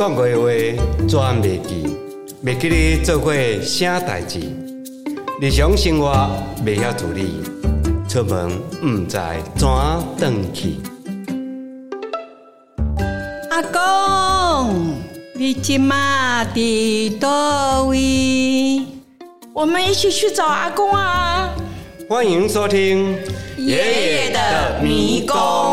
讲过的话全袂记，袂记你做过啥代志，日常生活袂晓自理，出门毋知怎转去。阿公，你今嘛伫倒位？我们一起去找阿公啊！欢迎收听爷爷的迷宫。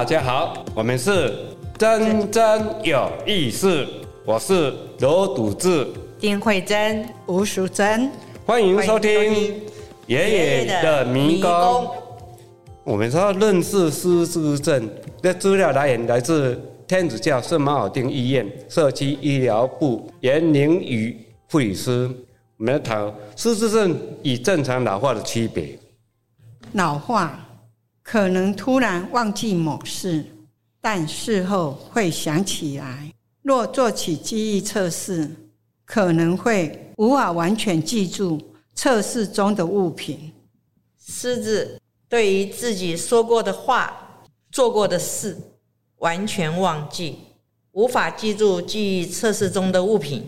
大家好，我们是真真有意思，我是罗笃志，丁慧珍、吴淑珍，欢迎收听爷爷的迷宫。我们说认识失智症的资料来源来自天主教圣马尔丁医院社区医疗部严宁宇护理师。我们来谈失智症与正常老化的区别。老化可能突然忘记某事，但事后会想起来。若做起记忆测试，可能会无法完全记住测试中的物品。狮子对于自己说过的话、做过的事完全忘记，无法记住记忆测试中的物品，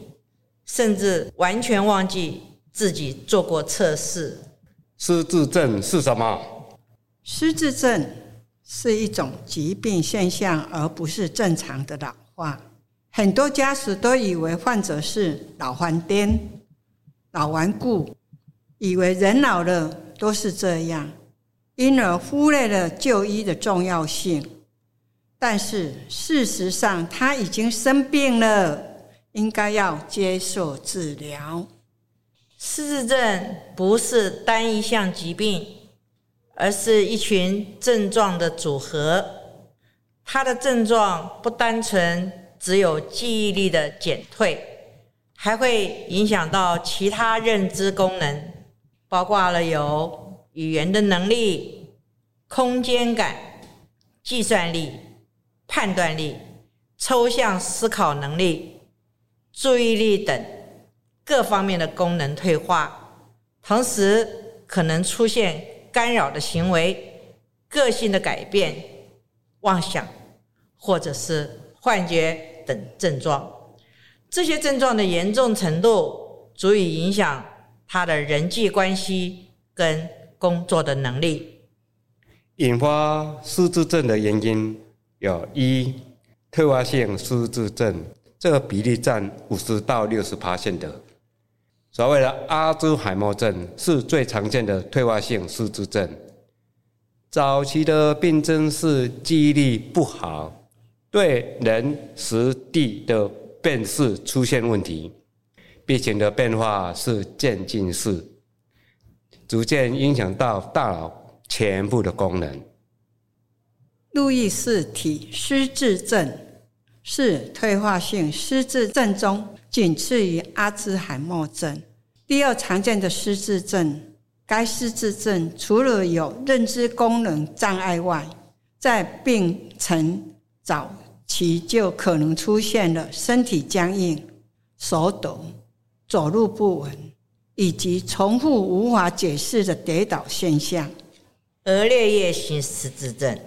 甚至完全忘记自己做过测试。失智症是什么？失智症是一种疾病现象，而不是正常的老化。很多家属都以为患者是老顽癫、老顽固，以为人老了都是这样，因而忽略了就医的重要性。但是事实上，他已经生病了，应该要接受治疗。失智症不是单一项疾病，而是一群症状的组合。它的症状不单纯只有记忆力的减退，还会影响到其他认知功能，包括了有语言的能力、空间感、计算力、判断力、抽象思考能力、注意力等。各方面的功能退化，同时可能出现干扰的行为、个性的改变、妄想或者是幻觉等症状。这些症状的严重程度足以影响他的人际关系跟工作的能力。引发失智症的原因有一特发性失智症，这个比例占五十到六十趴的。所谓的阿兹海默症是最常见的退化性失智症。早期的病症是记忆力不好，对人、时、地的辨识出现问题，病情的变化是渐进式，逐渐影响到大脑全部的功能。路易斯体失智症是退化性失智症中。仅次于阿兹海默症，第二常见的失智症。该失智症除了有认知功能障碍外，在病程早期就可能出现了身体僵硬、手抖、走路不稳，以及重复无法解释的跌倒现象。额颞叶型失智症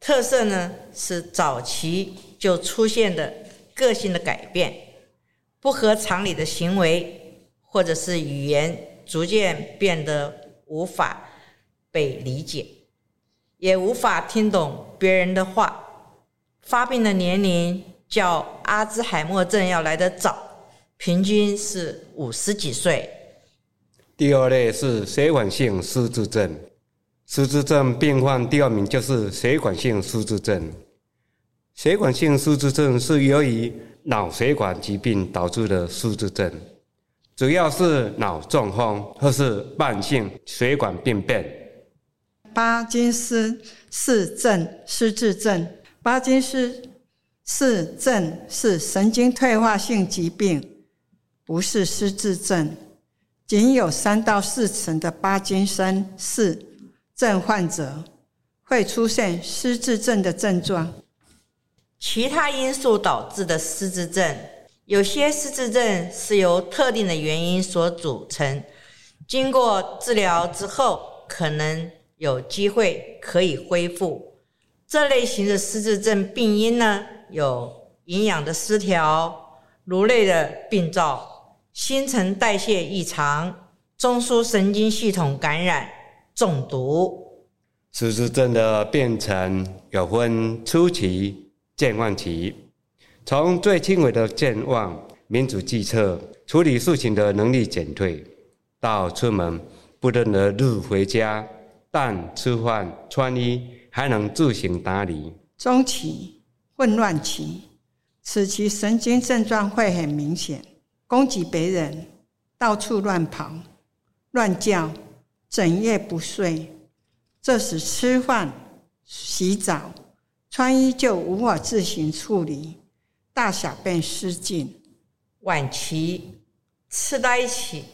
特色呢是早期就出现的个性的改变。不合常理的行为，或者是语言逐渐变得无法被理解，也无法听懂别人的话。发病的年龄较阿兹海默症要来得早，平均是五十几岁。第二类是血管性失智症，失智症病患第二名就是血管性失智症。血管性失智症是由于脑血管疾病导致的失智症，主要是脑中风或是慢性血管病变。巴金斯氏症失智症，巴金斯氏症是神经退化性疾病，不是失智症。仅有三到四成的巴金森氏症患者会出现失智症的症状。其他因素导致的失智症，有些失智症是由特定的原因所组成，经过治疗之后，可能有机会可以恢复。这类型的失智症病因呢，有营养的失调、颅内的病灶、新陈代谢异常、中枢神经系统感染、中毒。失智症的变成有分初期、健忘期。从最轻微的健忘、民主计策、处理事情的能力减退，到出门不认得路回家，但吃饭、穿衣还能自行打理。中期混乱期，此期神经症状会很明显，攻击别人，到处乱跑、乱叫，整夜不睡。这时吃饭、洗澡、穿衣就无法自行处理，大小便失禁。晚期痴呆期，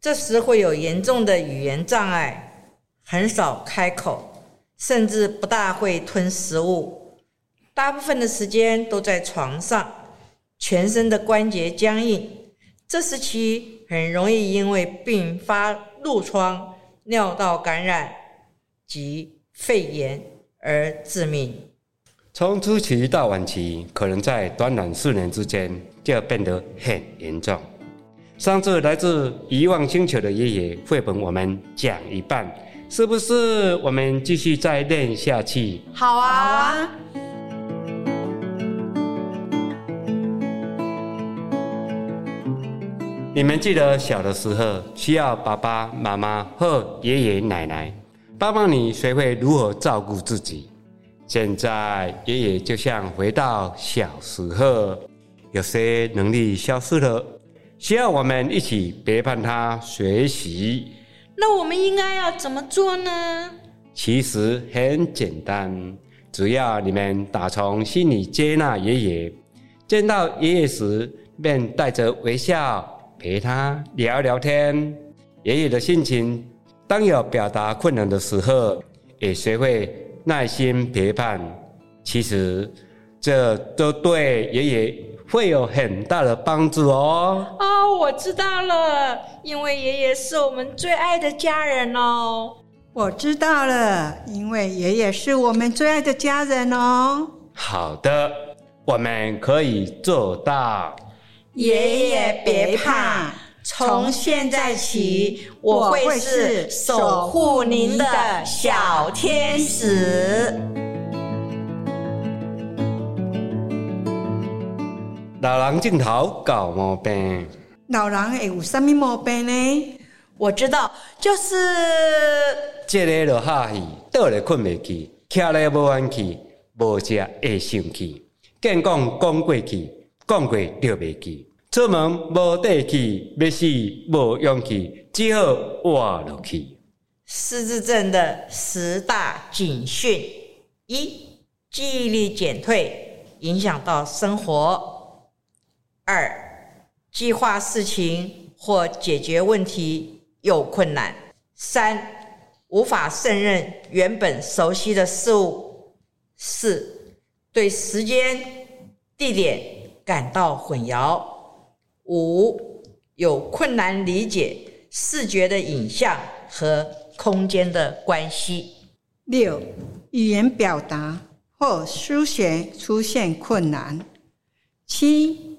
这时会有严重的语言障碍，很少开口，甚至不大会吞食物，大部分的时间都在床上，全身的关节僵硬。这时期很容易因为并发褥疮、尿道感染。及肺炎而致命。从初期到晚期，可能在短短四年之间就要变得很严重。上次来自遗忘星球的爷爷绘本，我们讲一半，是不是？我们继续再练下去。好啊。你们记得小的时候需要爸爸妈妈或爷爷奶奶。帮帮你学会如何照顾自己。现在爷爷就像回到小时候，有些能力消失了，需要我们一起陪伴他学习。那我们应该要怎么做呢？其实很简单，只要你们打从心里接纳爷爷，见到爷爷时便带着微笑陪他聊聊天，爷爷的心情。当有表达困难的时候，也学会耐心陪伴。其实，这都对爷爷会有很大的帮助哦。哦，我知道了，因为爷爷是我们最爱的家人哦。我知道了，因为爷爷是我们最爱的家人哦。好的，我们可以做到。爷爷别怕。从现在起，我会是守护您的小天使。老人镜头搞毛病？老人会有什么毛病呢？我知道，就是这个落下去，倒来困未去，徛来无安去，无食会生气，见讲讲过去，讲过就未记。出门无底气，要死无勇气，只好活落去。失智症的十大警讯：一、记忆力减退，影响到生活；二、计划事情或解决问题有困难；三、无法胜任原本熟悉的事物；四、对时间、地点感到混淆。五有困难理解视觉的影像和空间的关系。六语言表达或书写出现困难。七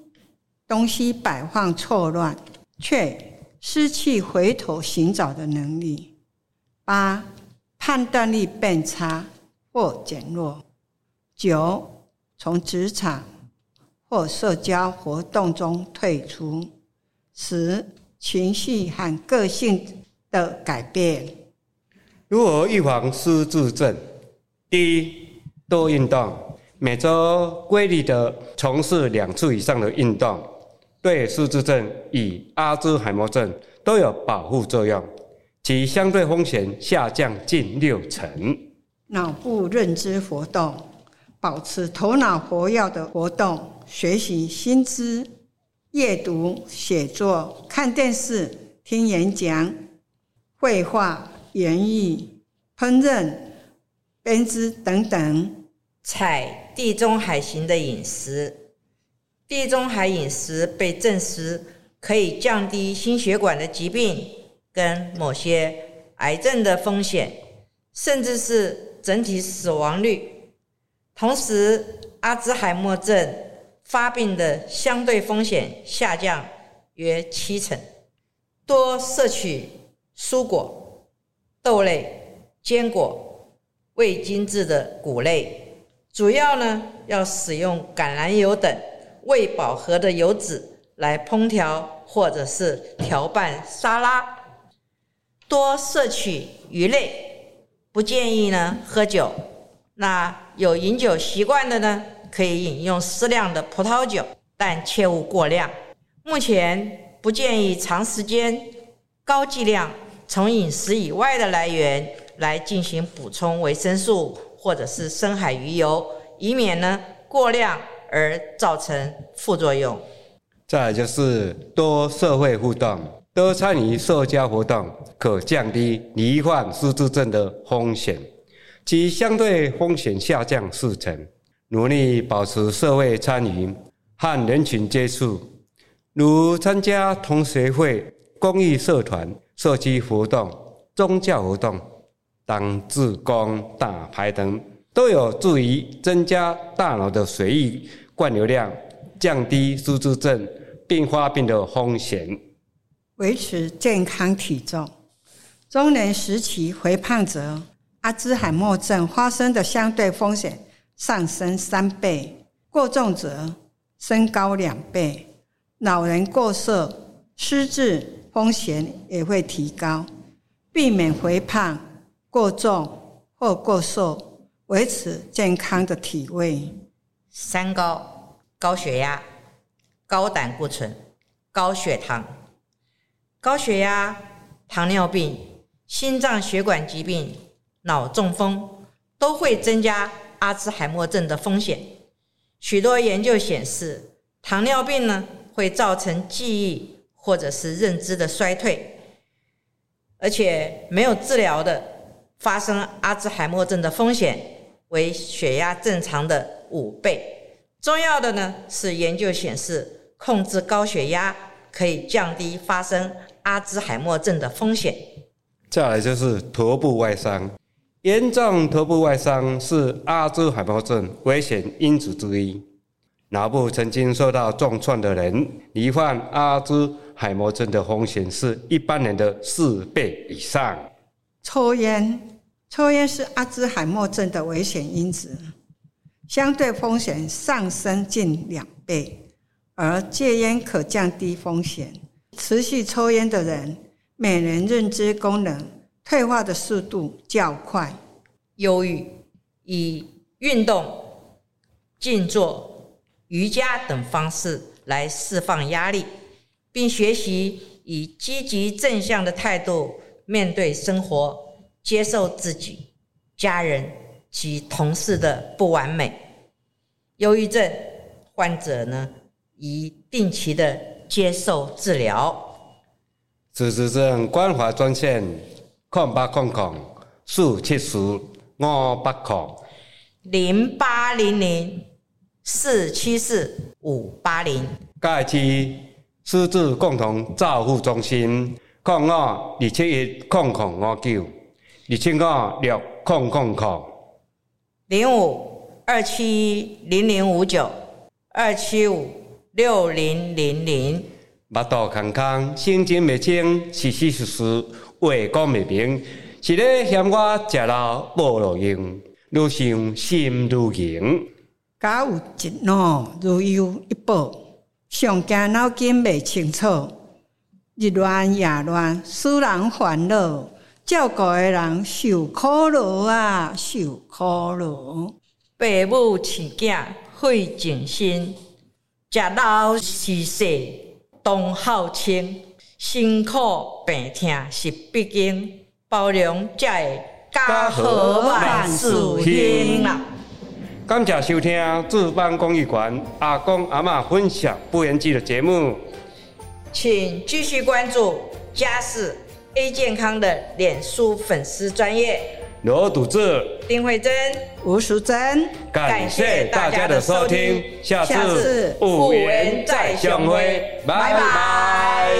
东西摆放错乱，却失去回头寻找的能力。八判断力变差或减弱。九从职场。或社交活动中退出，十情绪和个性的改变。如何预防失智症？第一，多运动，每周规律的从事两次以上的运动，对失智症与阿兹海默症都有保护作用，其相对风险下降近六成。脑部认知活动，保持头脑活跃的活动。学习新知、阅读、写作、看电视、听演讲、绘画、演绎、烹饪、编织等等。采地中海型的饮食，地中海饮食被证实可以降低心血管的疾病跟某些癌症的风险，甚至是整体死亡率。同时，阿兹海默症发病的相对风险下降约七成。多摄取蔬果、豆类、坚果、未精制的谷类。主要呢，要使用橄榄油等未饱和的油脂来烹调或者是调拌沙拉。多摄取鱼类，不建议呢喝酒。那有饮酒习惯的呢，可以饮用适量的葡萄酒，但切勿过量。目前不建议长时间、高剂量从饮食以外的来源来进行补充维生素。或者是深海鱼油，以免呢过量而造成副作用。再就是多社会互动，多参与社交活动，可降低罹患失智症的风险，其相对风险下降四成。努力保持社会参与和人群接触，如参加同学会、公益社团、社区活动、宗教活动。当自宫打牌等都有助于增加大脑的血液灌流量，降低失智症并发病的风险，维持健康体重。中年时期肥胖者，阿兹海默症发生的相对风险上升三倍；过重者升高两倍；老人过瘦，失智风险也会提高。避免肥胖。过重或过瘦，维持健康的体位。三高：高血压、高胆固醇、高血糖。高血压、糖尿病、心脏血管疾病、脑中风都会增加阿兹海默症的风险。许多研究显示，糖尿病呢会造成记忆或者是认知的衰退，而且没有治疗的。发生阿兹海默症的风险为血压正常的五倍。重要的呢是研究显示，控制高血压可以降低发生阿兹海默症的风险。再来就是头部外伤，严重头部外伤是阿兹海默症危险因子之一。脑部曾经受到重创的人，罹患阿兹海默症的风险是一般人的四倍以上。抽烟。抽烟是阿兹海默症的危险因子，相对风险上升近两倍，而戒烟可降低风险。持续抽烟的人，每年认知功能退化的速度较快。忧郁，以运动、静坐、瑜伽等方式来释放压力，并学习以积极正向的态度面对生活。接受自己、家人及同事的不完美。忧郁症患者呢，宜定期的接受治疗。自治症关怀专线：空八空空四七四五八空零。八零零四七四五八零。盖区私自共同照护中心：空五二七一空空五九。二七五六空空空零五二七零零五九。二七五六零零零，目肚空空，心情未清，事事实实话讲未明，是咧嫌我食老无路用，愈想心愈硬。家有一恼如有一报，上惊脑筋未清楚，日乱夜乱，使人烦恼。照顾的人受苦劳啊，受苦劳。父母饲囝费尽心，食老是细当孝亲，辛苦病痛是必经，包容才会家和万事兴啦。感谢收听智邦公益馆阿公阿妈分享不言记的节目，请继续关注家事。A 健康的脸书粉丝专业，罗笃志，丁慧珍，吴淑珍，感谢大家的收听，下下次次五元再相会，拜拜。